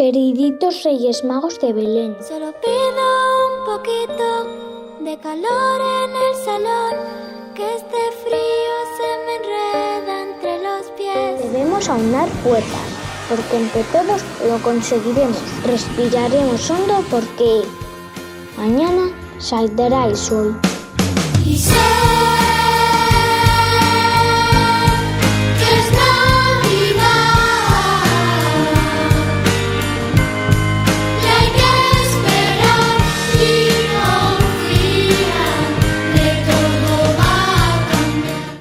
Queriditos Reyes Magos de Belén, Solo pido un poquito de calor en el salón, que este frío se me enreda entre los pies. debemos aunar fuerzas, porque entre todos lo conseguiremos. Respiraremos hondo porque mañana saldrá el sol. Y sé